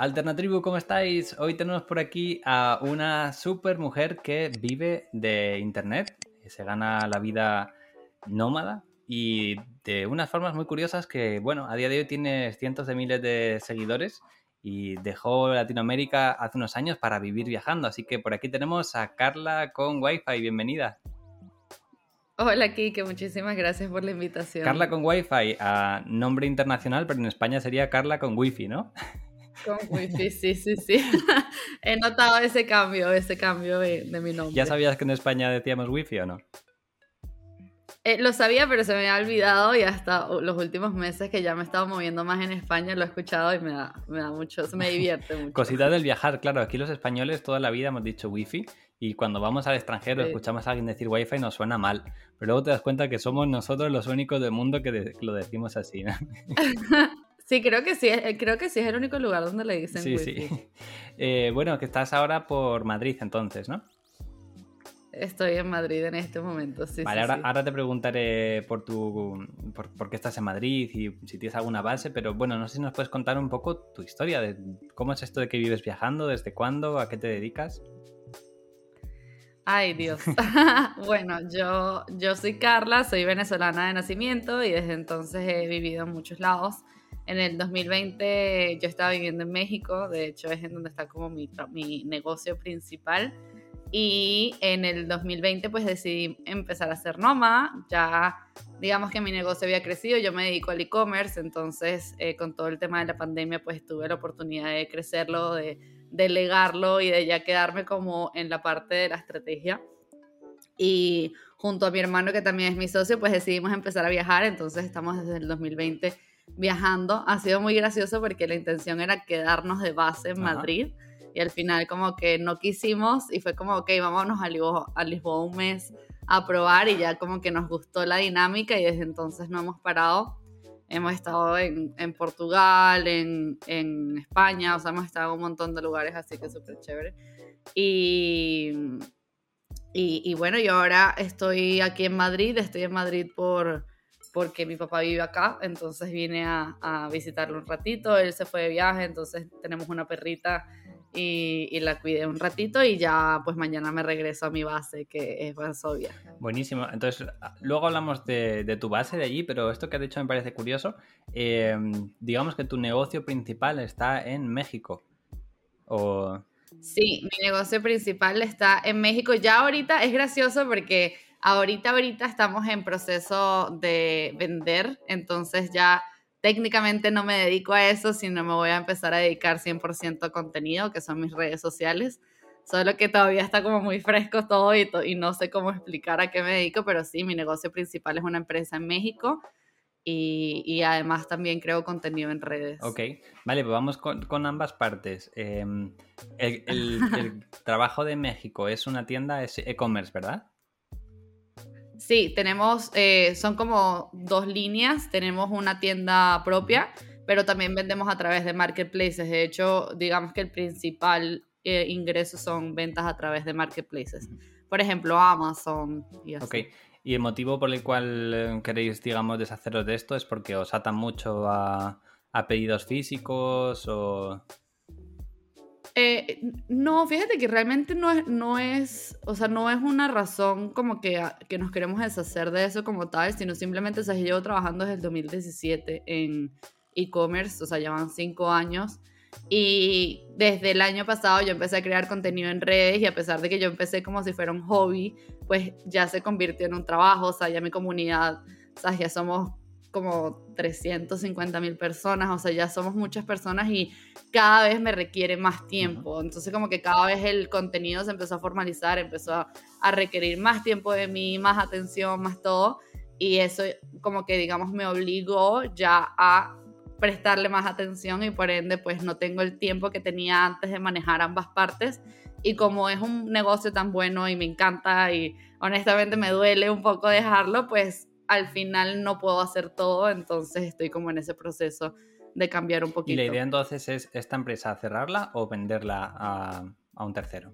Alternatribu, ¿cómo estáis? Hoy tenemos por aquí a una super mujer que vive de internet, se gana la vida nómada y de unas formas muy curiosas que, bueno, a día de hoy tiene cientos de miles de seguidores y dejó Latinoamérica hace unos años para vivir viajando. Así que por aquí tenemos a Carla con Wi-Fi. Bienvenida. Hola Kike, muchísimas gracias por la invitación. Carla con Wi-Fi, a nombre internacional, pero en España sería Carla con Wi-Fi, ¿no? Con Wi-Fi, sí, sí, sí. He notado ese cambio, ese cambio de, mi nombre. ¿Ya sabías que en España decíamos Wi-Fi o no? Eh, lo sabía, pero se me había olvidado y hasta los últimos meses que ya me he estado moviendo más en España lo he escuchado y me da, me da mucho, se me divierte mucho. Cosita del viajar, claro, aquí los españoles toda la vida hemos dicho wifi y cuando vamos al extranjero escuchamos a alguien decir wifi nos suena mal, pero luego te das cuenta que somos nosotros los únicos del mundo que lo decimos así. Sí, creo que sí, eh, creo que sí es el único lugar donde le dicen sí, Sí, eh, bueno, que estás ahora por Madrid entonces, ¿no? Estoy en Madrid en este momento, sí. Vale, ahora, ahora, te preguntaré por tu por, qué estás en Madrid y si tienes alguna base, pero bueno, no sé si nos puedes contar un poco tu historia, de cómo es esto de que vives viajando, desde cuándo, a qué te dedicas. Ay, Dios. bueno, yo, yo soy Carla, soy venezolana de nacimiento y desde entonces he vivido en muchos lados. En el 2020 yo estaba viviendo en México, de hecho es en donde está como mi, mi negocio principal. Y en el 2020 pues decidí empezar a ser nómada. Ya digamos que mi negocio había crecido, yo me dedico al e-commerce, entonces eh, con todo el tema de la pandemia pues tuve la oportunidad de crecerlo, de delegarlo y de ya quedarme como en la parte de la estrategia. Y junto a mi hermano que también es mi socio pues decidimos empezar a viajar, entonces estamos desde el 2020 viajando. Ha sido muy gracioso porque la intención era quedarnos de base en Madrid y al final como que no quisimos y fue como, ok, vámonos a Lisboa, a Lisboa un mes a probar y ya como que nos gustó la dinámica y desde entonces no hemos parado. Hemos estado en, en Portugal, en, en, España, o sea, hemos estado en un montón de lugares, así que súper chévere. Y, y, y, bueno, yo ahora estoy aquí en Madrid, estoy en Madrid por, porque mi papá vive acá, entonces vine a, a visitarlo un ratito, él se fue de viaje, entonces tenemos una perrita y, la cuidé un ratito y ya pues mañana me regreso a mi base que es Varsovia. Buenísimo, entonces luego hablamos de, tu base de allí, pero esto que has dicho me parece curioso. Em, digamos que tu negocio principal está en México. O... Sí, mi negocio principal está en México. Ya ahorita es gracioso porque ahorita, ahorita estamos en proceso de vender, entonces ya técnicamente no me dedico a eso, sino me voy a empezar a dedicar 100% a contenido, que son mis redes sociales. Solo que todavía está como muy fresco todo y, y, no sé cómo explicar a qué me dedico, pero sí, mi negocio principal es una empresa en México y, y además también creo contenido en redes. Ok, vale, pues vamos con, con ambas partes. Em, el, el trabajo de México es una tienda, es e-commerce, ¿verdad? Sí, tenemos, eh, son como dos líneas. Tenemos una tienda propia, pero también vendemos a través de marketplaces. De hecho, digamos que el principal eh, ingreso son ventas a través de marketplaces. Por ejemplo, Amazon y así. Ok. ¿Y el motivo por el cual eh, queréis, digamos, deshaceros de esto es porque os atan mucho a, a pedidos físicos o...? Eh, no, fíjate que realmente no es, no es, o sea, no es una razón como que, que nos queremos deshacer de eso como tal, sino simplemente, o sea, llevo trabajando desde el 2017 en e-commerce, o sea, llevan cinco años. Y desde el año pasado yo empecé a crear contenido en redes y a pesar de que yo empecé como si fuera un hobby, pues ya se convirtió en un trabajo, o sea, ya mi comunidad, o sea, ya somos como 350 mil personas, o sea, ya somos muchas personas y cada vez me requiere más tiempo. Entonces como que cada vez el contenido se empezó a formalizar, empezó a, requerir más tiempo de mí, más atención, más todo. Y eso como que digamos me obligó ya a prestarle más atención y por ende pues no tengo el tiempo que tenía antes de manejar ambas partes. Y como es un negocio tan bueno y me encanta y honestamente me duele un poco dejarlo, pues al final no puedo hacer todo, entonces estoy como en ese proceso de cambiar un poquito. ¿Y la idea entonces es esta empresa cerrarla o venderla a, un tercero?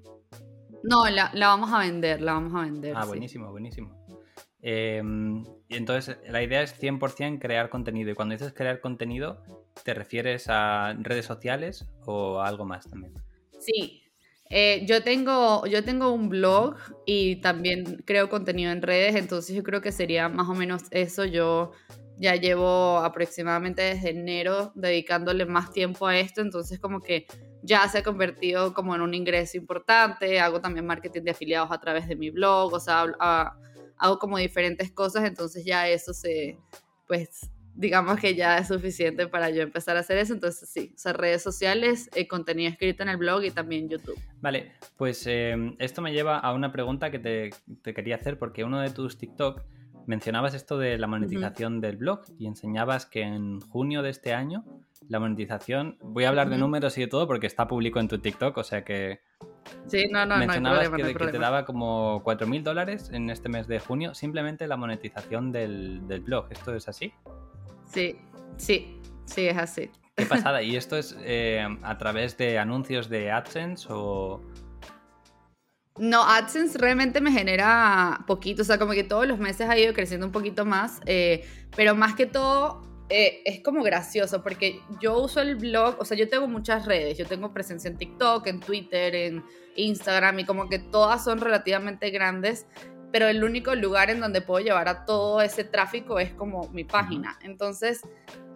No, la, vamos a vender, la vamos a vender. Ah, buenísimo, buenísimo. Em, entonces la idea es 100% crear contenido. Y cuando dices crear contenido, ¿te refieres a redes sociales o a algo más también? Sí, eh, yo, tengo, yo tengo un blog y también creo contenido en redes, entonces yo creo que sería más o menos eso. Yo ya llevo aproximadamente desde enero dedicándole más tiempo a esto, entonces como que ya se ha convertido como en un ingreso importante. Hago también marketing de afiliados a través de mi blog, o sea, hago como diferentes cosas, entonces ya eso se, pues digamos que ya es suficiente para yo empezar a hacer eso. Entonces, sí, o sea, redes sociales, eh, contenido escrito en el blog y también YouTube. Vale, pues em, esto me lleva a una pregunta que te, quería hacer, porque uno de tus TikTok mencionabas esto de la monetización del blog y enseñabas que en junio de este año la monetización, voy a hablar de números y de todo porque está público en tu TikTok, o sea que... Sí, no, no, mencionabas no hay que, que, te daba como 4.000 dólares en este mes de junio, simplemente la monetización del, del blog. ¿Esto es así? Sí, sí, sí, es así. Qué pasada. ¿Y esto es eh, a través de anuncios de AdSense o...? No, AdSense realmente me genera poquito, o sea, como que todos los meses ha ido creciendo un poquito más, eh, pero más que todo eh, es como gracioso porque yo uso el blog, o sea, yo tengo muchas redes, yo tengo presencia en TikTok, en Twitter, en Instagram y como que todas son relativamente grandes pero el único lugar en donde puedo llevar a todo ese tráfico es como mi página. Entonces,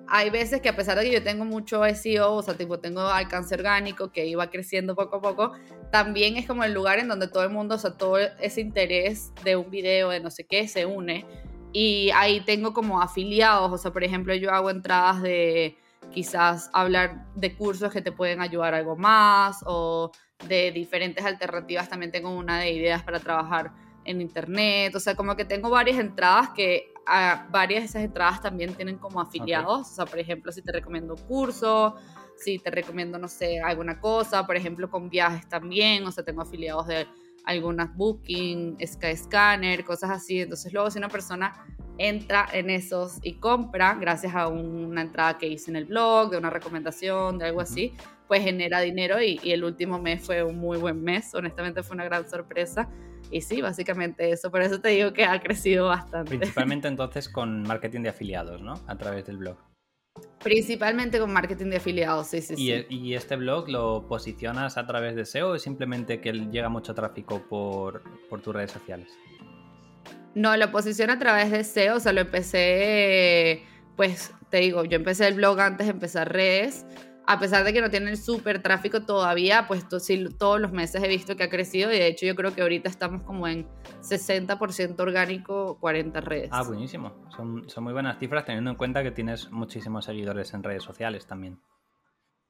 hay veces que a pesar de que yo tengo mucho SEO, o sea, tipo, tengo alcance orgánico que iba creciendo poco a poco, también es como el lugar en donde todo el mundo, o sea, todo ese interés de un video, de no sé qué, se une. Y ahí tengo como afiliados, o sea, por ejemplo, yo hago entradas de quizás hablar de cursos que te pueden ayudar algo más o de diferentes alternativas. También tengo una de ideas para trabajar en internet, o sea, como que tengo varias entradas que a varias de esas entradas también tienen como afiliados, o sea, por ejemplo, si te recomiendo un curso, si te recomiendo, no sé, alguna cosa, por ejemplo, con viajes también, o sea, tengo afiliados de algunas Booking, Skyscanner, cosas así, entonces luego si una persona entra en esos y compra gracias a una entrada que hice en el blog, de una recomendación, de algo así, pues genera dinero y, y el último mes fue un muy buen mes, honestamente fue una gran sorpresa y sí, básicamente eso. Por eso te digo que ha crecido bastante. Principalmente entonces con marketing de afiliados, ¿no? A través del blog. Principalmente con marketing de afiliados, sí, sí, ¿Y, sí. E, ¿Y este blog lo posicionas a través de SEO o es simplemente que llega mucho tráfico por, por tus redes sociales? No, lo posiciono a través de SEO, o sea, lo empecé, pues te digo, yo empecé el blog antes de empezar redes a pesar de que no tienen súper tráfico todavía, pues sí, todos los meses he visto que ha crecido y de hecho yo creo que ahorita estamos como en 60% orgánico, 40 redes. Ah, buenísimo. Son, son muy buenas cifras teniendo en cuenta que tienes muchísimos seguidores en redes sociales también.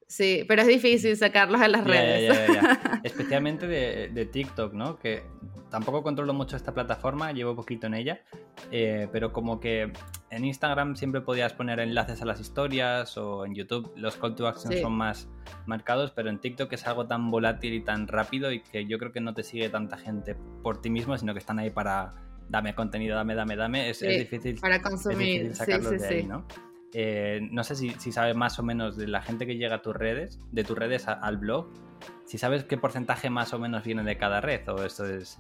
Sí, pero es difícil sacarlos en las redes. Especialmente de, de, TikTok, ¿no? Que tampoco controlo mucho esta plataforma, llevo poquito en ella, eh, pero como que en Instagram siempre podías poner enlaces a las historias o en YouTube los call to action son más marcados, pero en TikTok es algo tan volátil y tan rápido y que yo creo que no te sigue tanta gente por ti mismo, sino que están ahí para dame contenido, dame, dame, dame. Es, difícil, para consumir. sacarlos de ahí, ¿no? Eh, no sé si, sabes más o menos de la gente que llega a tus redes, de tus redes al blog, si sabes qué porcentaje más o menos viene de cada red o esto es...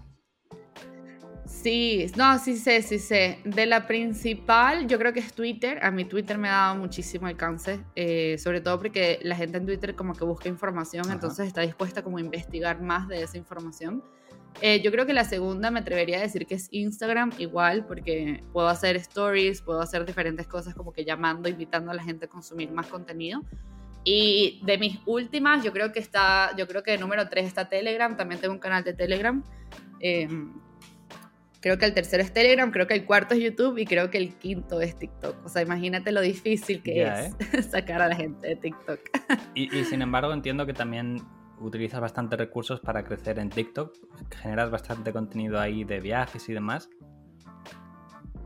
Sí, no, sí sé, sí sé. De la principal, yo creo que es Twitter. A mi Twitter me ha dado muchísimo alcance, eh, sobre todo porque la gente en Twitter como que busca información, entonces está dispuesta como a investigar más de esa información. Eh, yo creo que la segunda me atrevería a decir que es Instagram igual, porque puedo hacer stories, puedo hacer diferentes cosas como que llamando, invitando a la gente a consumir más contenido. Y de mis últimas, yo creo que está, yo creo que de número 3 está Telegram, también tengo un canal de Telegram. Em, creo que el tercero es Telegram, creo que el cuarto es YouTube y creo que el quinto es TikTok. O sea, imagínate lo difícil que es ¿eh? sacar a la gente de TikTok. y, y sin embargo entiendo que también utilizas bastante recursos para crecer en TikTok, generas bastante contenido ahí de viajes y demás.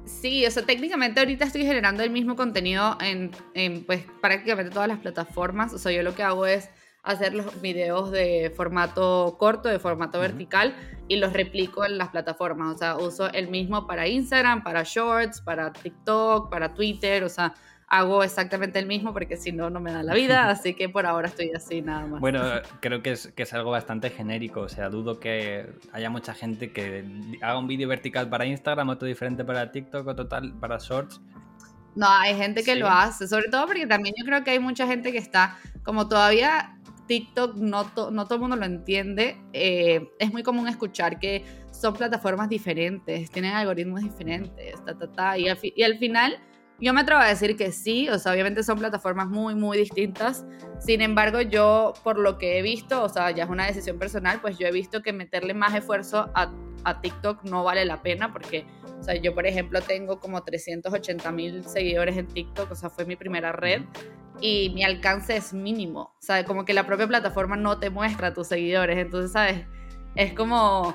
Sí, o sea, técnicamente ahorita estoy generando el mismo contenido en, pues prácticamente todas las plataformas. O sea, yo lo que hago es hacer los videos de formato corto, de formato vertical y los replico en las plataformas. O sea, uso el mismo para Instagram, para Shorts, para TikTok, para Twitter. O sea, hago exactamente el mismo porque si no, no me da la vida, así que por ahora estoy así nada más. Bueno, creo que es, que es algo bastante genérico, o sea, dudo que haya mucha gente que haga un vídeo vertical para Instagram, otro diferente para TikTok, otro tal para Shorts. No, hay gente que lo hace, sobre todo porque también yo creo que hay mucha gente que está, como todavía TikTok no, no todo el mundo lo entiende, eh, es muy común escuchar que son plataformas diferentes, tienen algoritmos diferentes, ta, ta, ta, y al, y al final yo me atrevo a decir que sí, o sea, obviamente son plataformas muy, muy distintas. Sin embargo, yo, por lo que he visto, o sea, ya es una decisión personal, pues yo he visto que meterle más esfuerzo a, TikTok no vale la pena porque, o sea, yo, por ejemplo, tengo como 380 mil seguidores en TikTok, o sea, fue mi primera red y mi alcance es mínimo. O sea, como que la propia plataforma no te muestra a tus seguidores. Entonces, ¿sabes? Es como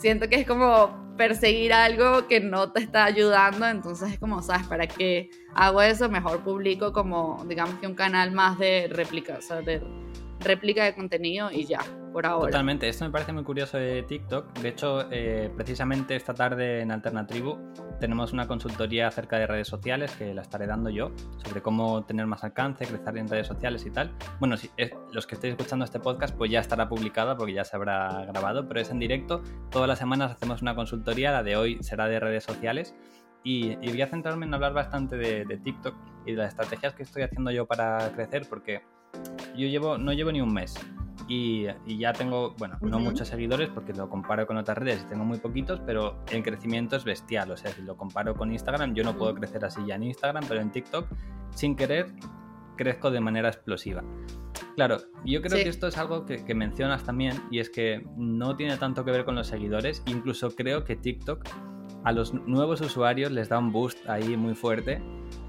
siento que es como perseguir algo que no te está ayudando, entonces es como, ¿sabes? ¿Para qué hago eso? Mejor publico como, digamos que un canal más de réplica, o sea, de réplica de contenido y ya, por ahora. Totalmente, esto me parece muy curioso de TikTok. De hecho, eh, precisamente esta tarde en Alternatribu tenemos una consultoría acerca de redes sociales que la estaré dando yo, sobre cómo tener más alcance, crecer en redes sociales y tal. Bueno, si los que estéis escuchando este podcast, pues ya estará publicada porque ya se habrá grabado, pero es en directo. Todas las semanas hacemos una consultoría, la de hoy será de redes sociales. Y, voy a centrarme en hablar bastante de, de TikTok y de las estrategias que estoy haciendo yo para crecer, porque yo llevo, no llevo ni un mes. Y, ya tengo, bueno, no muchos seguidores porque lo comparo con otras redes y tengo muy poquitos, pero el crecimiento es bestial. O sea, si lo comparo con Instagram, yo no puedo crecer así ya en Instagram, pero en TikTok, sin querer, crezco de manera explosiva. Claro, yo creo que esto es algo que, que, mencionas también y es que no tiene tanto que ver con los seguidores, incluso creo que TikTok a los nuevos usuarios les da un boost ahí muy fuerte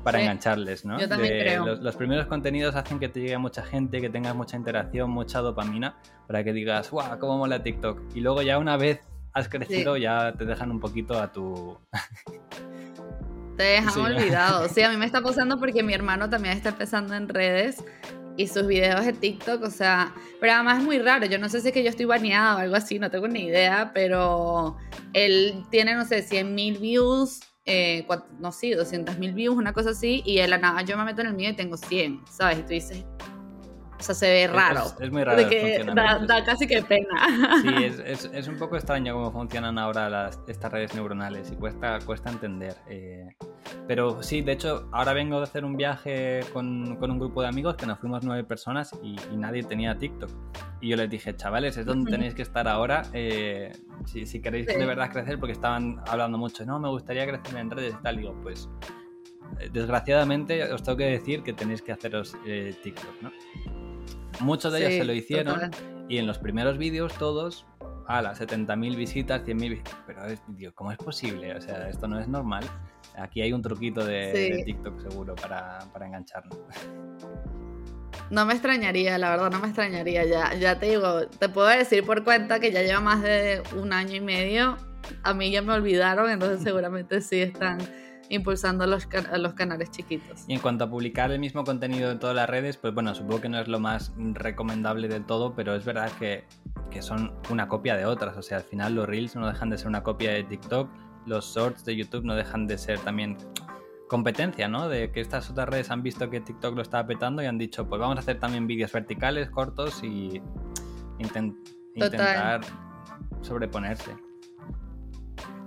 para engancharles, ¿no? Yo también creo. Los, primeros contenidos hacen que te llegue mucha gente, que tengas mucha interacción, mucha dopamina, para que digas, ¡guau! ¿Cómo mola TikTok? Y luego ya una vez has crecido, ya te dejan un poquito a tu. te dejan olvidado. Sí, a mí me está pasando porque mi hermano también está empezando en redes y sus videos de TikTok, o sea, pero además es muy raro, yo no sé si es que yo estoy baneado o algo así, no tengo ni idea, pero él tiene, no sé, 100 mil views eh, no sé, 200 mil views, una cosa así, y de la nada yo me meto en el mío y tengo 100, ¿sabes? Y tú dices, o sea, se ve raro. Es, muy raro. Que da, casi que pena. Sí, es, es, un poco extraño cómo funcionan ahora las, estas redes neuronales y cuesta, cuesta entender. Eh, pero sí, de hecho, ahora vengo de hacer un viaje con, con un grupo de amigos que nos fuimos nueve personas y, nadie tenía TikTok. Y yo les dije, chavales, es donde tenéis que estar ahora eh, si, si, queréis de verdad crecer, porque estaban hablando mucho, no, me gustaría crecer en redes y tal. digo, pues eh, desgraciadamente os tengo que decir que tenéis que haceros TikTok, ¿no? Muchos de ellos se lo hicieron y en los primeros vídeos todos, a las 70.000 visitas, 100.000 visitas. Pero, tío, ¿cómo es posible? O sea, esto no es normal. Aquí hay un truquito de, TikTok seguro para, para engancharnos. No me extrañaría, la verdad, no me extrañaría. Ya, ya te digo, te puedo decir por cuenta que ya lleva más de un año y medio. A mí ya me olvidaron, entonces seguramente sí están impulsando a los, los canales chiquitos. Y en cuanto a publicar el mismo contenido en todas las redes, pues bueno, supongo que no es lo más recomendable del todo, pero es verdad que, que son una copia de otras. O sea, al final los Reels no dejan de ser una copia de TikTok, los Shorts de YouTube no dejan de ser también competencia, ¿no? De que estas otras redes han visto que TikTok lo está petando y han dicho, pues vamos a hacer también vídeos verticales, cortos y intentar sobreponerse.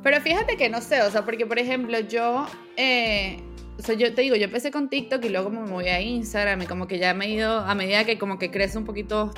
Pero fíjate que no sé, o sea, porque por ejemplo yo, eh, o sea, yo te digo, yo empecé con TikTok y luego me voy a Instagram y como que ya me he ido, a medida que como que crece un poquito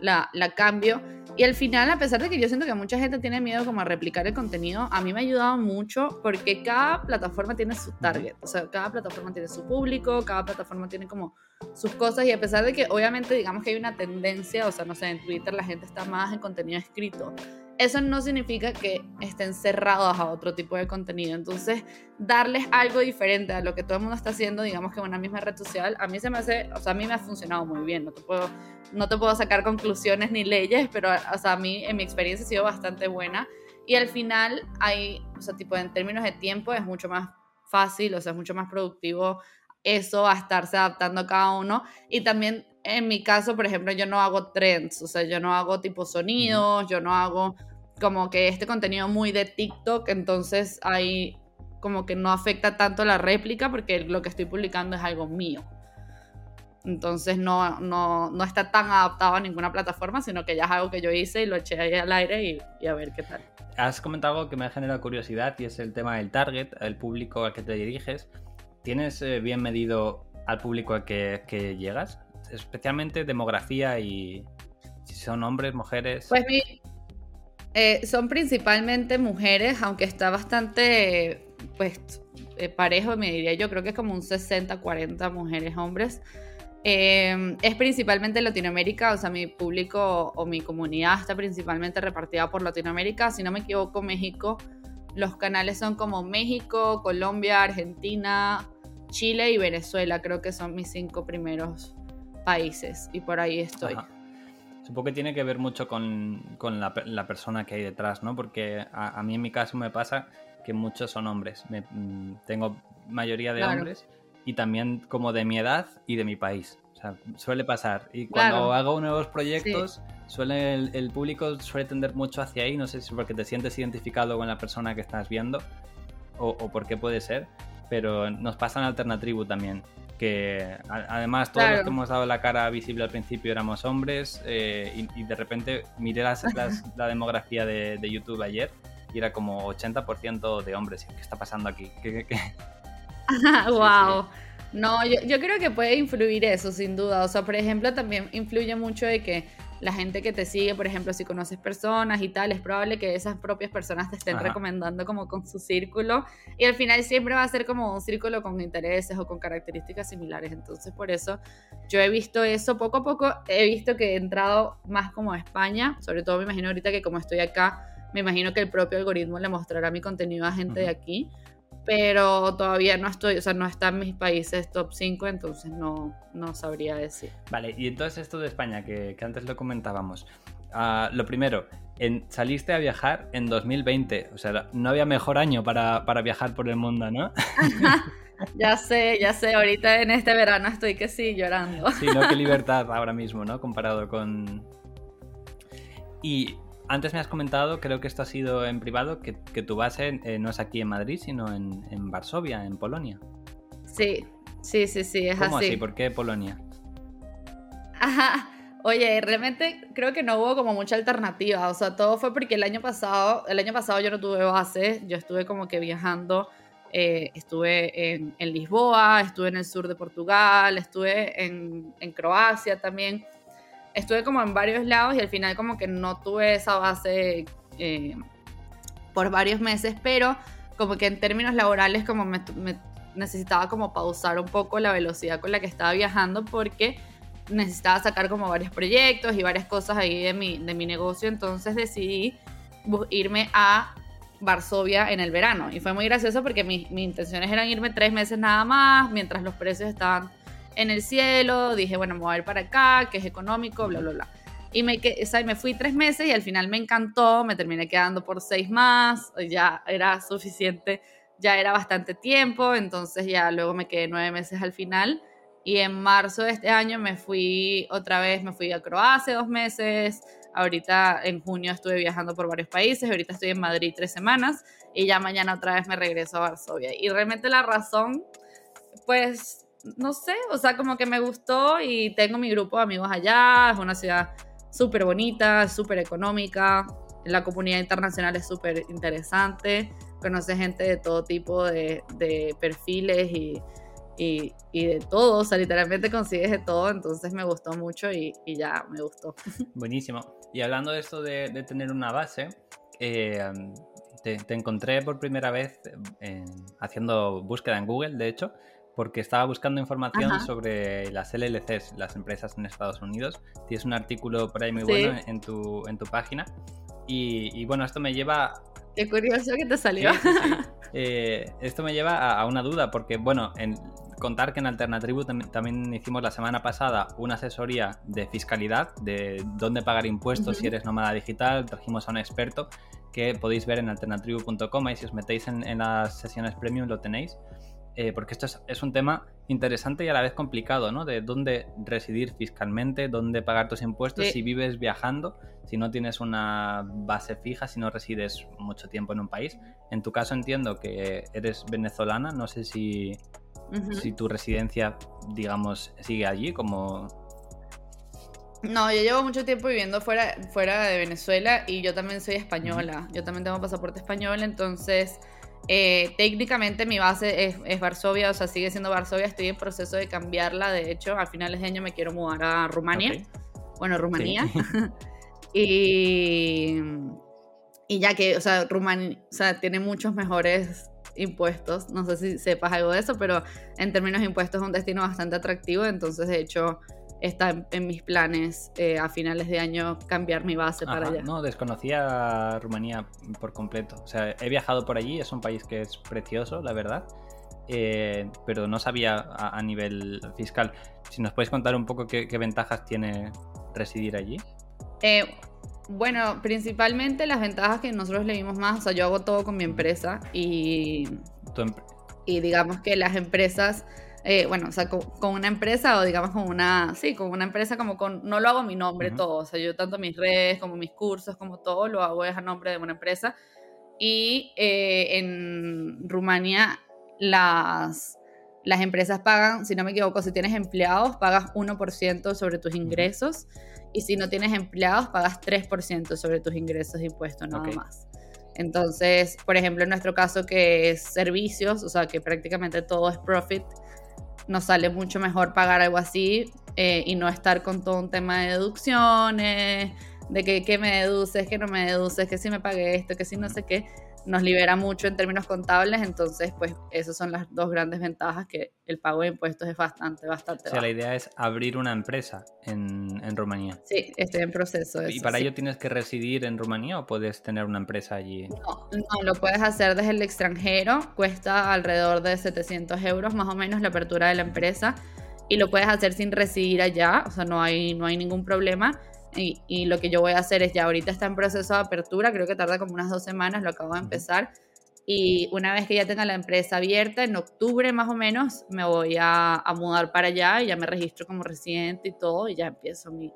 la, la cambio. Y al final, a pesar de que yo siento que mucha gente tiene miedo como a replicar el contenido, a mí me ha ayudado mucho porque cada plataforma tiene su target, o sea, cada plataforma tiene su público, cada plataforma tiene como sus cosas y a pesar de que obviamente digamos que hay una tendencia, o sea, no sé, en Twitter la gente está más en contenido escrito, eso no significa que estén cerrados a otro tipo de contenido. Entonces, darles algo diferente a lo que todo el mundo está haciendo, digamos que en una misma red social, a mí se me hace, o sea, a mí me ha funcionado muy bien. No te puedo, no te puedo sacar conclusiones ni leyes, pero, o sea, a mí en mi experiencia ha sido bastante buena. Y al final hay, o sea, tipo, en términos de tiempo es mucho más fácil, o sea, es mucho más productivo eso a estarse adaptando a cada uno. Y también en mi caso, por ejemplo, yo no hago trends, o sea, yo no hago tipo sonidos, yo no hago como que este contenido muy de TikTok, entonces ahí como que no afecta tanto la réplica porque lo que estoy publicando es algo mío. Entonces no, no, no, está tan adaptado a ninguna plataforma, sino que ya es algo que yo hice y lo eché ahí al aire y, y, a ver qué tal. Has comentado algo que me ha generado curiosidad y es el tema del target, el público al que te diriges. ¿tienes eh, bien medido al público al que, que llegas? Especialmente demografía y si son hombres, mujeres. Pues mi, eh, son principalmente mujeres, aunque está bastante, pues, eh, parejo, me diría yo, creo que es como un 60-40 mujeres, hombres. Eh, es principalmente Latinoamérica, o sea, mi público o mi comunidad está principalmente repartida por Latinoamérica. Si no me equivoco, México, los canales son como México, Colombia, Argentina, Chile y Venezuela, creo que son mis cinco primeros países y por ahí estoy. Supongo que tiene que ver mucho con, la, persona que hay detrás, ¿no? Porque a, mí en mi caso me pasa que muchos son hombres. Mm, tengo mayoría de hombres y también como de mi edad y de mi país. O sea, suele pasar. Y cuando hago nuevos proyectos, suele el, público suele tender mucho hacia ahí. No sé si porque te sientes identificado con la persona que estás viendo o, o por qué puede ser. Pero nos pasa en Alternatribu también que además todos los que hemos dado la cara visible al principio éramos hombres eh, y, de repente miré las, la demografía de, YouTube ayer y era como 80% de hombres. ¿Qué está pasando aquí? ¿Qué, wow. No, yo, yo, creo que puede influir eso, sin duda. O sea, por ejemplo, también influye mucho de que la gente que te sigue, por ejemplo, si conoces personas y tal, es probable que esas propias personas te estén recomendando como con su círculo. Y al final siempre va a ser como un círculo con intereses o con características similares. Entonces, por eso yo he visto eso. Poco a poco, he visto que he entrado más como a España, sobre todo me imagino ahorita que como estoy acá, me imagino que el propio algoritmo le mostrará mi contenido a gente de aquí pero todavía no estoy, o sea, no está en mis países top 5, entonces no, no sabría decir. Vale, y entonces esto de España, que, antes lo comentábamos. Ah, lo primero, en, saliste a viajar en 2020, o sea, no había mejor año para, para viajar por el mundo, ¿no? ya sé, ya sé, ahorita en este verano estoy que sí llorando. sí, no, qué libertad ahora mismo, ¿no? Comparado con... Y antes me has comentado, creo que esto ha sido en privado, que, tu base eh, no es aquí en Madrid, sino en, Varsovia, en Polonia. Sí, sí, sí, sí, es ¿Cómo así. ¿Por qué Polonia? Ajá. Oye, realmente creo que no hubo como mucha alternativa. O sea, todo fue porque el año pasado, el año pasado yo no tuve base, yo estuve como que viajando. Eh, estuve en, Lisboa, estuve en el sur de Portugal, estuve en, en Croacia también estuve como en varios lados y al final como que no tuve esa base eh, por varios meses, pero como que en términos laborales como me, necesitaba como pausar un poco la velocidad con la que estaba viajando porque necesitaba sacar como varios proyectos y varias cosas ahí de mi, de mi negocio, entonces decidí irme a Varsovia en el verano. Y fue muy gracioso porque mis intenciones eran irme tres meses nada más mientras los precios estaban en el cielo, dije, bueno, me voy a ir para acá, que es económico, bla, bla, bla. Y me, o sea, me fui tres meses y al final me encantó, me terminé quedando por seis más, ya era suficiente, ya era bastante tiempo, entonces ya luego me quedé nueve meses al final. Y en marzo de este año me fui otra vez, me fui a Croacia dos meses, ahorita en junio estuve viajando por varios países, ahorita estoy en Madrid tres semanas y ya mañana otra vez me regreso a Varsovia. Y realmente la razón, pues no sé, o sea, como que me gustó y tengo mi grupo de amigos allá, es una ciudad súper bonita, súper económica, la comunidad internacional es súper interesante, conoce gente de todo tipo de, perfiles y, de todo, o sea, literalmente consigues de todo, entonces me gustó mucho y, ya me gustó. Buenísimo. Y hablando de esto de, tener una base, eh, te, encontré por primera vez eh, haciendo búsqueda en Google, de hecho, porque estaba buscando información sobre las LLCs, las empresas en Estados Unidos. Tienes un artículo por ahí muy bueno en tu, en tu página. Y, bueno, esto me lleva... Qué curioso que te salió. Eh, esto me lleva a, una duda, porque bueno, en, contar que en Alternatribu también, hicimos la semana pasada una asesoría de fiscalidad, de dónde pagar impuestos si eres nómada digital. Trajimos a un experto que podéis ver en alternatribu.com y si os metéis en, en las sesiones premium lo tenéis. Eh, porque esto es, un tema interesante y a la vez complicado, ¿no? De dónde residir fiscalmente, dónde pagar tus impuestos, si vives viajando, si no tienes una base fija, si no resides mucho tiempo en un país. En tu caso entiendo que eres venezolana, no sé si, si tu residencia, digamos, sigue allí como... No, yo llevo mucho tiempo viviendo fuera, fuera de Venezuela y yo también soy española. Yo también tengo pasaporte español, entonces Eh, técnicamente mi base es, Varsovia, o sea, sigue siendo Varsovia, estoy en proceso de cambiarla, de hecho, al final de año me quiero mudar a Rumania, bueno, Rumanía, y, y ya que, o sea, Rumania, o sea, tiene muchos mejores impuestos, no sé si sepas algo de eso, pero en términos de impuestos es un destino bastante atractivo, entonces de hecho está en, mis planes eh, a finales de año cambiar mi base para allá. No, desconocía Rumanía por completo. O sea, he viajado por allí, es un país que es precioso, la verdad. Eh, pero no sabía a, nivel fiscal. Si nos puedes contar un poco qué, ventajas tiene residir allí. Eh, bueno, principalmente las ventajas que nosotros le vimos más, o sea, yo hago todo con mi empresa y, y digamos que las empresas eh, bueno, o sea, con, una empresa o digamos con una, sí, con una empresa como con, no lo hago a mi nombre todo, o sea, yo tanto mis redes como mis cursos, como todo, lo hago es a nombre de una empresa. Y eh, en Rumania las, las empresas pagan, si no me equivoco, si tienes empleados, pagas 1% sobre tus ingresos. Y si no tienes empleados, pagas 3% sobre tus ingresos de impuestos, nada más. Entonces, por ejemplo, en nuestro caso que es servicios, o sea, que prácticamente todo es profit, nos sale mucho mejor pagar algo así eh, y no estar con todo un tema de deducciones, de que, que me deduces, que no me deduces, que si me pagué esto, que si no sé qué nos libera mucho en términos contables, entonces pues esas son las dos grandes ventajas que el pago de impuestos es bastante, bastante. O sea, la idea es abrir una empresa en, en Rumanía. Sí, estoy en proceso. ¿Y para ello tienes que residir en Rumanía o puedes tener una empresa allí? No, no, lo puedes hacer desde el extranjero, cuesta alrededor de 700 euros más o menos la apertura de la empresa y lo puedes hacer sin residir allá, o sea, no hay, no hay ningún problema y, lo que yo voy a hacer es ya ahorita está en proceso de apertura, creo que tarda como unas dos semanas, lo acabo de empezar. Y una vez que ya tenga la empresa abierta, en octubre más o menos, me voy a, a mudar para allá y ya me registro como residente y todo y ya empiezo mi,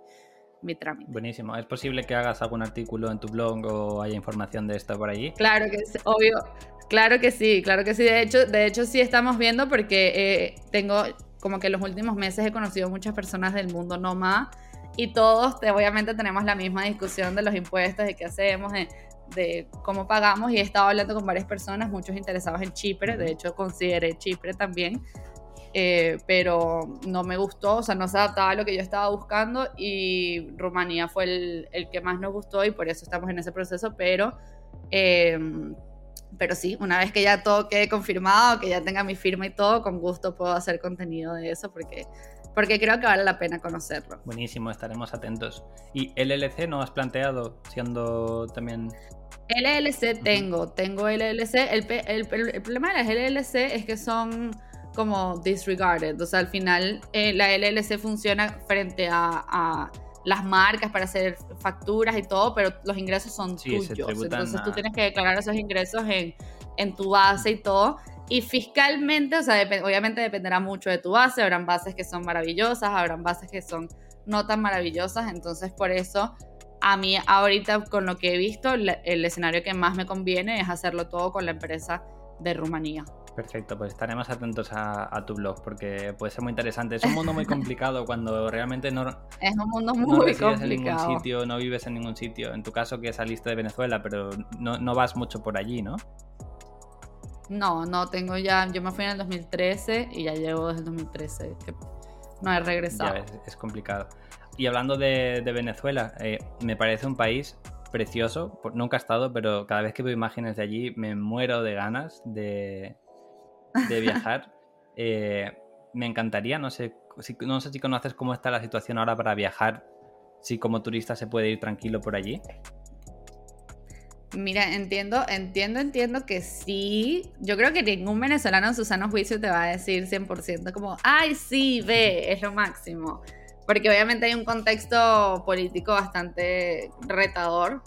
mi trámite. Buenísimo. ¿Es posible que hagas algún artículo en tu blog o haya información de esto por allí? Claro que es obvio. Claro que sí, claro que sí. De hecho, de hecho sí estamos viendo porque eh, tengo como que en los últimos meses he conocido muchas personas del mundo nómada y todos obviamente tenemos la misma discusión de los impuestos, de qué hacemos, de, cómo pagamos y he estado hablando con varias personas, muchos interesados en Chipre, de hecho consideré Chipre también, eh, pero no me gustó, o sea, no se adaptaba a lo que yo estaba buscando y Rumanía fue el, el que más nos gustó y por eso estamos en ese proceso, pero... Eh, pero sí, una vez que ya todo quede confirmado, que ya tenga mi firma y todo, con gusto puedo hacer contenido de eso porque porque creo que vale la pena conocerlo. Buenísimo, estaremos atentos. ¿Y LLC no has planteado siendo también... LLC tengo, tengo LLC. El, el, el, problema de las LLC es que son como disregarded, o sea, al final eh, la LLC funciona frente a, las marcas para hacer facturas y todo, pero los ingresos son tuyos. Entonces tú tienes que declarar esos ingresos en, en tu base y todo. Y fiscalmente, o sea, obviamente dependerá mucho de tu base, habrán bases que son maravillosas, habrán bases que son no tan maravillosas, entonces por eso a mí ahorita con lo que he visto, el escenario que más me conviene es hacerlo todo con la empresa de Rumanía. Perfecto, pues estaremos atentos a, tu blog porque puede ser muy interesante. Es un mundo muy complicado cuando realmente no. Es un mundo muy no complicado. en ningún sitio, no vives en ningún sitio. En tu caso, que saliste de Venezuela, pero no, no vas mucho por allí, ¿no? No, no tengo ya. Yo me fui en el 2013 y ya llevo desde el 2013. no he regresado. Ya es, complicado. Y hablando de, Venezuela, eh, me parece un país precioso. Nunca he estado, pero cada vez que veo imágenes de allí me muero de ganas de, viajar. Eh, me encantaría, no sé, si, no sé si conoces cómo está la situación ahora para viajar, si como turista se puede ir tranquilo por allí. Mira, entiendo, entiendo, entiendo que sí. Yo creo que ningún venezolano en su sano juicio te va a decir 100% como, ay, sí, ve, es lo máximo. Porque obviamente hay un contexto político bastante retador.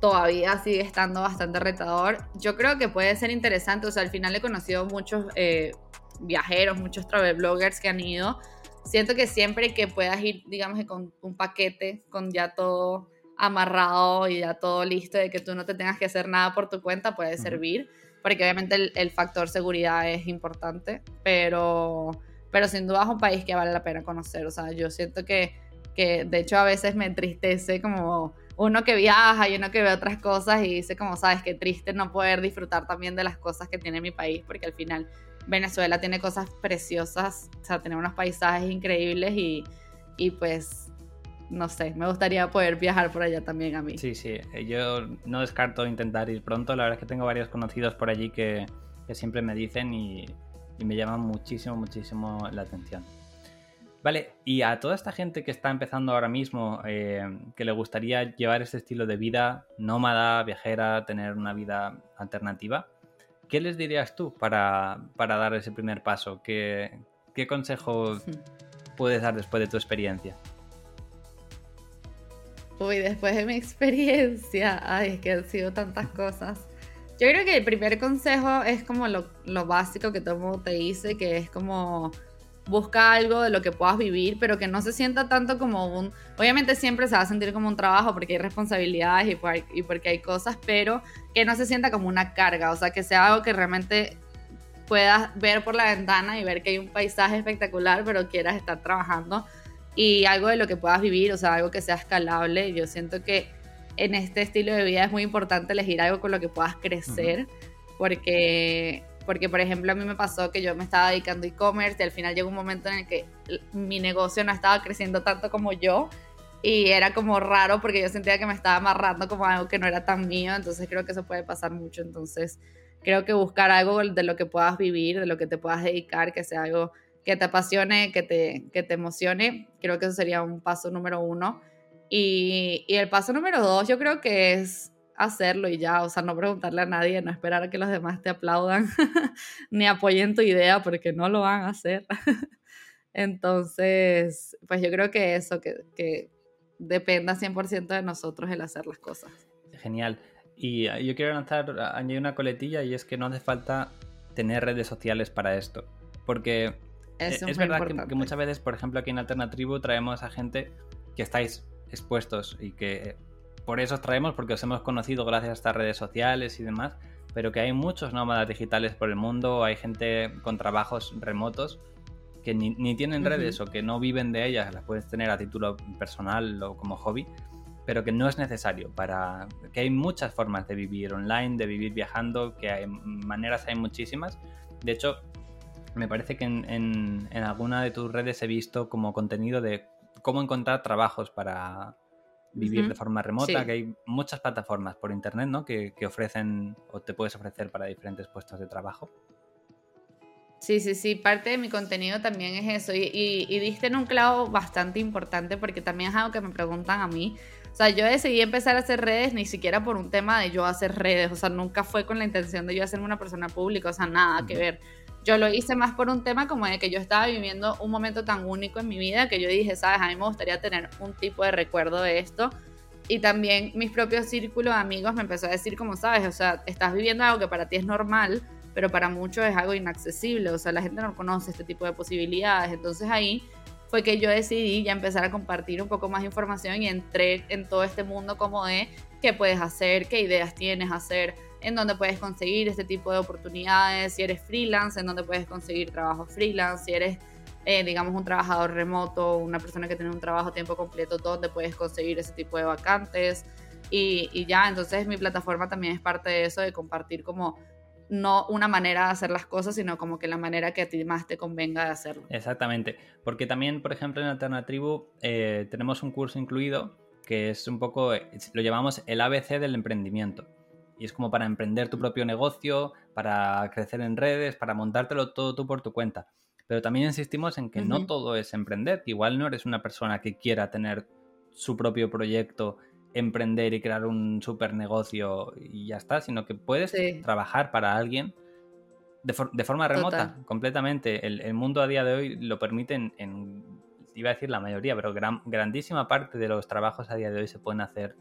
Todavía sigue estando bastante retador. Yo creo que puede ser interesante. O sea, al final he conocido muchos eh, viajeros, muchos travel bloggers que han ido. Siento que siempre que puedas ir, digamos, con un paquete, con ya todo amarrado y ya todo listo de que tú no te tengas que hacer nada por tu cuenta puede servir, porque obviamente el, factor seguridad es importante, pero, pero sin duda es un país que vale la pena conocer, o sea, yo siento que, que de hecho a veces me entristece como uno que viaja y uno que ve otras cosas y dice como, sabes, qué triste no poder disfrutar también de las cosas que tiene mi país, porque al final Venezuela tiene cosas preciosas, o sea, tiene unos paisajes increíbles y, y pues, no sé, me gustaría poder viajar por allá también a mí. Sí, sí, yo no descarto intentar ir pronto, la verdad es que tengo varios conocidos por allí que, que siempre me dicen y, y me llaman muchísimo, muchísimo la atención. Vale, y a toda esta gente que está empezando ahora mismo, eh, que le gustaría llevar este estilo de vida nómada, viajera, tener una vida alternativa, ¿qué les dirías tú para, dar ese primer paso? ¿Qué, qué consejo puedes dar después de tu experiencia? Uy, después de mi experiencia, ay, es que han sido tantas cosas. Yo creo que el primer consejo es como lo, lo básico que todo te dice, que es como busca algo de lo que puedas vivir, pero que no se sienta tanto como un... Obviamente siempre se va a sentir como un trabajo porque hay responsabilidades y, porque hay cosas, pero que no se sienta como una carga, o sea, que sea algo que realmente puedas ver por la ventana y ver que hay un paisaje espectacular, pero quieras estar trabajando y algo de lo que puedas vivir, o sea, algo que sea escalable. Yo siento que en este estilo de vida es muy importante elegir algo con lo que puedas crecer, porque porque, por ejemplo, a mí me pasó que yo me estaba dedicando a e-commerce y al final llegó un momento en el que mi negocio no estaba creciendo tanto como yo y era como raro porque yo sentía que me estaba amarrando como algo que no era tan mío, entonces creo que eso puede pasar mucho, entonces creo que buscar algo de lo que puedas vivir, de lo que te puedas dedicar, que sea algo que te apasione, que te, que te emocione, creo que eso sería un paso número uno. Y, y el paso número dos yo creo que es hacerlo y ya, o sea, no preguntarle a nadie, no esperar a que los demás te aplaudan ni apoyen tu idea porque no lo van a hacer. Entonces, pues yo creo que eso, que, que dependa 100% de nosotros el hacer las cosas. Genial. Y ah, yo quiero lanzar, añadir una coletilla y es que no hace falta tener redes sociales para esto. Porque es, es verdad que, que, muchas veces, por ejemplo, aquí en Alternatribu traemos a gente que estáis expuestos y que por eso os traemos, porque os hemos conocido gracias a estas redes sociales y demás, pero que hay muchos nómadas digitales por el mundo, hay gente con trabajos remotos que ni, tienen redes o que no viven de ellas, las puedes tener a título personal o como hobby, pero que no es necesario para que hay muchas formas de vivir online, de vivir viajando, que hay maneras hay muchísimas. De hecho, me parece que en alguna de tus redes he visto como contenido de cómo encontrar trabajos para, vivir de forma remota, que hay muchas plataformas por internet, ¿no? Que, ofrecen o te puedes ofrecer para diferentes puestos de trabajo. Sí, sí, sí, parte de mi contenido también es eso. Y, y, diste en un clavo bastante importante porque también es algo que me preguntan a mí. O sea, yo decidí empezar a hacer redes ni siquiera por un tema de yo hacer redes. O sea, nunca fue con la intención de yo hacerme una persona pública. O sea, nada que ver. Yo lo hice más por un tema como de que yo estaba viviendo un momento tan único en mi vida que yo dije, sabes, a mí me gustaría tener un tipo de recuerdo de esto. Y también mis propios círculos de amigos me empezó a decir como, sabes, o sea, estás viviendo algo que para ti es normal, pero para muchos es algo inaccesible. O sea, la gente no conoce este tipo de posibilidades. Entonces ahí fue que yo decidí ya empezar a compartir un poco más información y entré en todo este mundo como de qué puedes hacer, qué ideas tienes hacer, en dónde puedes conseguir este tipo de oportunidades, si eres freelance, en dónde puedes conseguir trabajo freelance, si eres, eh, digamos, un trabajador remoto, una persona que tiene un trabajo a tiempo completo, dónde puedes conseguir ese tipo de vacantes. Y, y ya, entonces mi plataforma también es parte de eso, de compartir como no una manera de hacer las cosas, sino como que la manera que a ti más te convenga de hacerlo. Exactamente, porque también, por ejemplo, en Alternatribu eh, tenemos un curso incluido que es un poco, lo llamamos el ABC del emprendimiento. Y es como para emprender tu propio negocio, para crecer en redes, para montártelo todo tú por tu cuenta. Pero también insistimos en que no todo es emprender. Igual no eres una persona que quiera tener su propio proyecto, emprender y crear un super negocio y ya está, sino que puedes trabajar para alguien de, forma remota, completamente. El, mundo a día de hoy lo permite en, iba a decir la mayoría, pero gran, grandísima parte de los trabajos a día de hoy se pueden hacer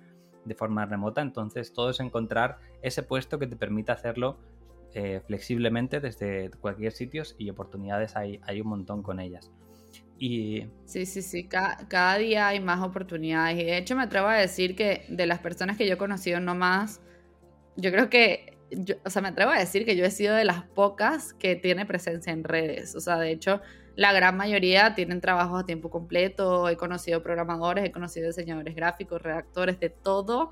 de forma remota, entonces todo es encontrar ese puesto que te permita hacerlo eh, flexiblemente desde cualquier sitio y oportunidades hay, hay un montón con ellas. Y... Sí, sí, sí, cada, día hay más oportunidades y de hecho me atrevo a decir que de las personas que yo he conocido no más, yo creo que o sea, me atrevo a decir que yo he sido de las pocas que tiene presencia en redes. O sea, de hecho, la gran mayoría tienen trabajos a tiempo completo. He conocido programadores, he conocido diseñadores gráficos, redactores, de todo.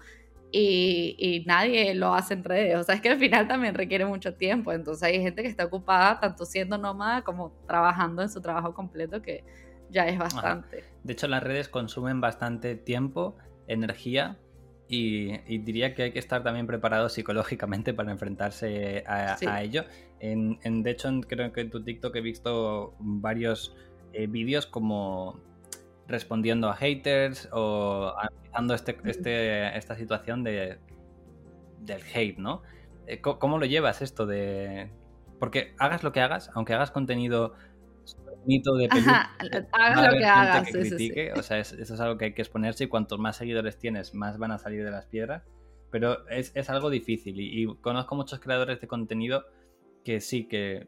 Y, y, nadie lo hace en redes. O sea, es que al final también requiere mucho tiempo. Entonces hay gente que está ocupada tanto siendo nómada como trabajando en su trabajo completo que ya es bastante. De hecho, las redes consumen bastante tiempo, energía y, diría que hay que estar también preparado psicológicamente para enfrentarse a, ello. En, de hecho, creo que en tu TikTok he visto varios eh, vídeos como respondiendo a haters o analizando este, este, esta situación de, del hate, ¿no? Eh, ¿Cómo lo llevas esto de...? Porque hagas lo que hagas, aunque hagas contenido mito de Ajá, hagas lo que hagas. O sea, eso es algo que hay que exponerse y cuantos más seguidores tienes, más van a salir de las piedras. Pero es, algo difícil y, conozco muchos creadores de contenido que sí, que,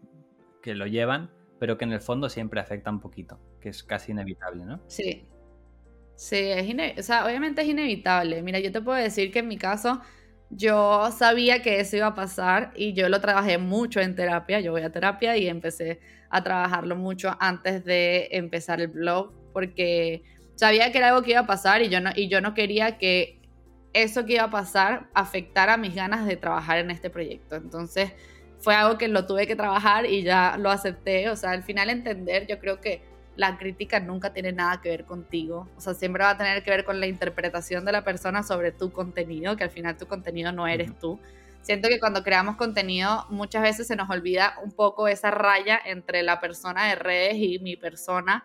lo llevan, pero que en el fondo siempre afecta un poquito, que es casi inevitable, ¿no? Sí. Sí, es o sea, obviamente es inevitable. Mira, yo te puedo decir que en mi caso yo sabía que eso iba a pasar y yo lo trabajé mucho en terapia. Yo voy a terapia y empecé a trabajarlo mucho antes de empezar el blog porque sabía que era algo que iba a pasar y yo no, y yo no quería que eso que iba a pasar afectara mis ganas de trabajar en este proyecto. Entonces fue algo que lo tuve que trabajar y ya lo acepté. O sea, al final entender, yo creo que la crítica nunca tiene nada que ver contigo. O sea, siempre va a tener que ver con la interpretación de la persona sobre tu contenido, que al final tu contenido no eres tú. Siento que cuando creamos contenido muchas veces se nos olvida un poco esa raya entre la persona de redes y mi persona.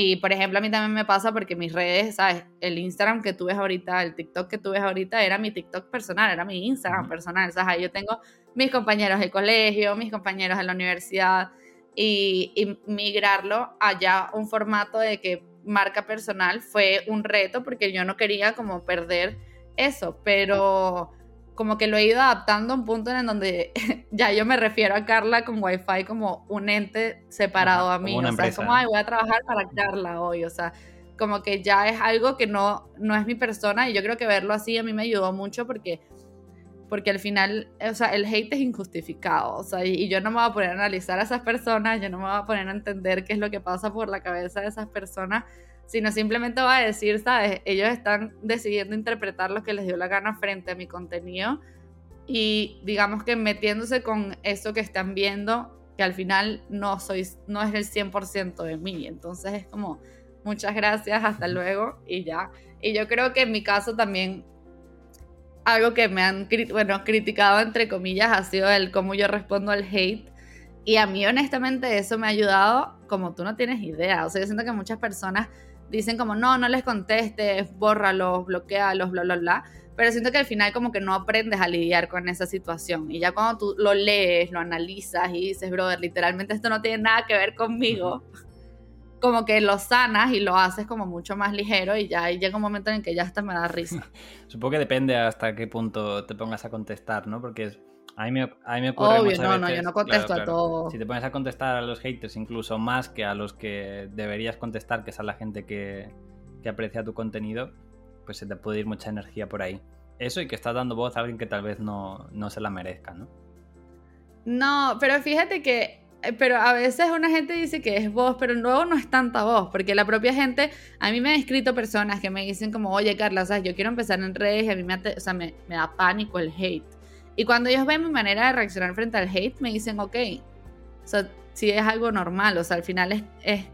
Y por ejemplo, a mí también me pasa porque mis redes, ¿sabes? El Instagram que tú ves ahorita, el TikTok que tú ves ahorita era mi TikTok personal, era mi Instagram personal. O sea, yo tengo mis compañeros de colegio, mis compañeros de la universidad y, migrarlo allá un formato de que marca personal fue un reto porque yo no quería como perder eso, pero como que lo he ido adaptando a un punto en donde ya yo me refiero a Carla con Wi-Fi como un ente separado a mí, o sea, es como, ay, voy a trabajar para Carla hoy, o sea, como que ya es algo que no, no es mi persona y yo creo que verlo así a mí me ayudó mucho porque porque al final, o sea, el hate es injustificado, o sea, y, yo no me voy a poner a analizar a esas personas, yo no me voy a poner a entender qué es lo que pasa por la cabeza de esas personas, sino simplemente voy a decir, sabes, ellos están decidiendo interpretar lo que les dio la gana frente a mi contenido y digamos que metiéndose con eso que están viendo, que al final no soy, no es el 100% de mí, entonces es como, muchas gracias, hasta luego y ya. Y yo creo que en mi caso también algo que me han bueno, criticado, entre comillas, ha sido el cómo yo respondo al hate. Y a mí, honestamente, eso me ha ayudado como tú no tienes idea. O sea, yo siento que muchas personas dicen como, no, no les contestes, bórralos, bloquealos, bla, bla, bla. Pero siento que al final como que no aprendes a lidiar con esa situación. Y ya cuando tú lo lees, lo analizas y dices, brother, literalmente esto no tiene nada que ver conmigo como que lo sanas y lo haces como mucho más ligero y ya llega un momento en que ya hasta me da risa. Supongo que depende hasta qué punto te pongas a contestar, ¿no? Porque a mí me, a me ocurre Obvio, no, no, yo no contesto a todo. Si te pones a contestar a los haters incluso más que a los que deberías contestar, que es a la gente que, que aprecia tu contenido, pues se te puede ir mucha energía por ahí. Eso y que estás dando voz a alguien que tal vez no, no se la merezca, ¿no? No, pero fíjate que eh, pero a veces una gente dice que es voz, pero luego no es tanta voz, porque la propia gente, a mí me han escrito personas que me dicen como, oye Carla, ¿sabes? yo quiero empezar en redes y a mí me, o sea, me, da pánico el hate. Y cuando ellos ven mi manera de reaccionar frente al hate, me dicen, ok, o sea, si es algo normal, o sea, al final es, es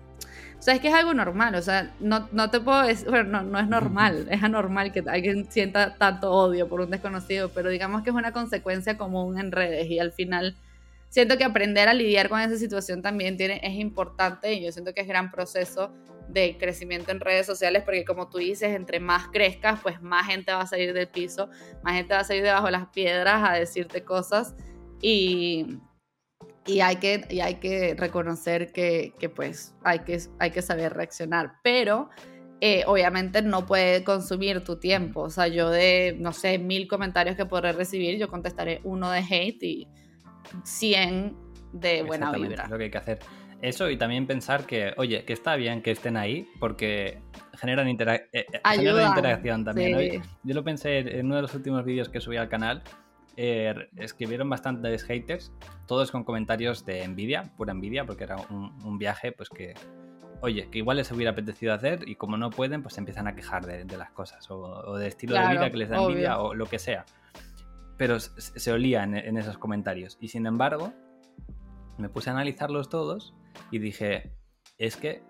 o sea, es que es algo normal, o sea, no, no te puedo decir, bueno, no, no es normal, es anormal que alguien sienta tanto odio por un desconocido, pero digamos que es una consecuencia común en redes y al final siento que aprender a lidiar con esa situación también tiene, es importante y yo siento que es gran proceso de crecimiento en redes sociales porque como tú dices, entre más crezcas, pues más gente va a salir del piso, más gente va a salir debajo de las piedras a decirte cosas y, y, hay, que, y hay que reconocer que, que, pues hay que, hay que saber reaccionar, pero... Eh, obviamente no puede consumir tu tiempo. O sea, yo de, no sé, mil comentarios que podré recibir, yo contestaré uno de hate y, 100 de buena vibra. Es lo que hay que hacer. Eso y también pensar que, oye, que está bien que estén ahí porque generan, eh, eh, interacción también. Yo lo pensé en uno de los últimos vídeos que subí al canal eh, escribieron bastantes haters, todos con comentarios de envidia, pura envidia, porque era un, viaje pues que, oye, que igual les hubiera apetecido hacer y como no pueden, pues empiezan a quejar de, las cosas o, de estilo de vida que les da envidia o lo que sea. Pero se olía en esos comentarios. Y sin embargo, me puse a analizarlos todos y dije, es que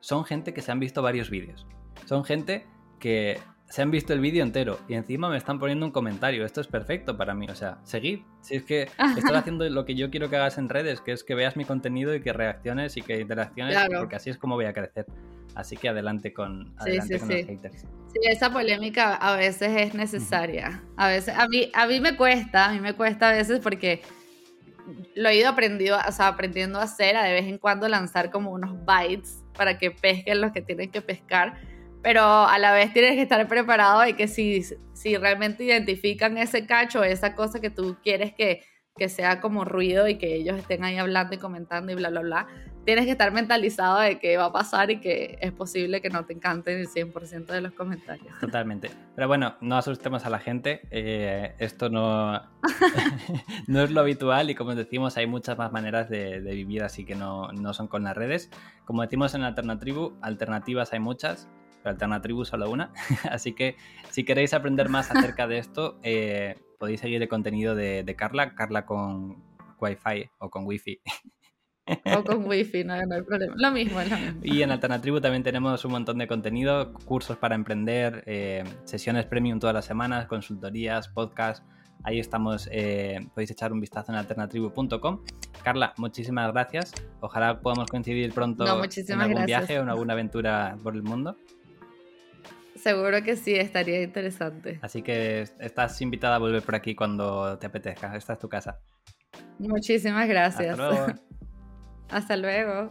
son gente que se han visto varios vídeos. Son gente que se han visto el vídeo entero y encima me están poniendo un comentario. Esto es perfecto para mí. O sea, seguid. Si es que estás haciendo lo que yo quiero que hagas en redes, que es que veas mi contenido y que reacciones y que interacciones, porque así es como voy a crecer. Así que adelante con, adelante con los haters. Sí, esa polémica a veces es necesaria. A veces, a mí, a mí me cuesta, a mí me cuesta a veces porque lo he ido aprendiendo, o sea, aprendiendo a hacer, a de vez en cuando lanzar como unos bites para que pesquen los que tienen que pescar, pero a la vez tienes que estar preparado de que si, si realmente identifican ese cacho, esa cosa que tú quieres que, que sea como ruido y que ellos estén ahí hablando y comentando y bla, bla, bla, tienes que estar mentalizado de que va a pasar y que es posible que no te encanten el 100% de los comentarios. Totalmente. Pero bueno, no asustemos a la gente. Eh, esto no, no es lo habitual y como decimos, hay muchas más maneras de, vivir, así que no, no, son con las redes. Como decimos en Alternatribu, alternativas hay muchas. Pero Alternatribu solo una. Así que si queréis aprender más acerca de esto, eh, podéis seguir el contenido de, de Carla, Carla con Wi-Fi o con Wi-Fi. O con wifi, no, no hay problema. Lo mismo, lo mismo. Y en Alternatribu también tenemos un montón de contenido, cursos para emprender, eh, sesiones premium todas las semanas, consultorías, podcasts. Ahí estamos, eh, podéis echar un vistazo en alternatribu.com. Carla, muchísimas gracias. Ojalá podamos coincidir pronto en algún viaje o en alguna aventura por el mundo. Seguro que sí, estaría interesante. Así que estás invitada a volver por aquí cuando te apetezca. Esta es tu casa. Muchísimas gracias. Hasta luego.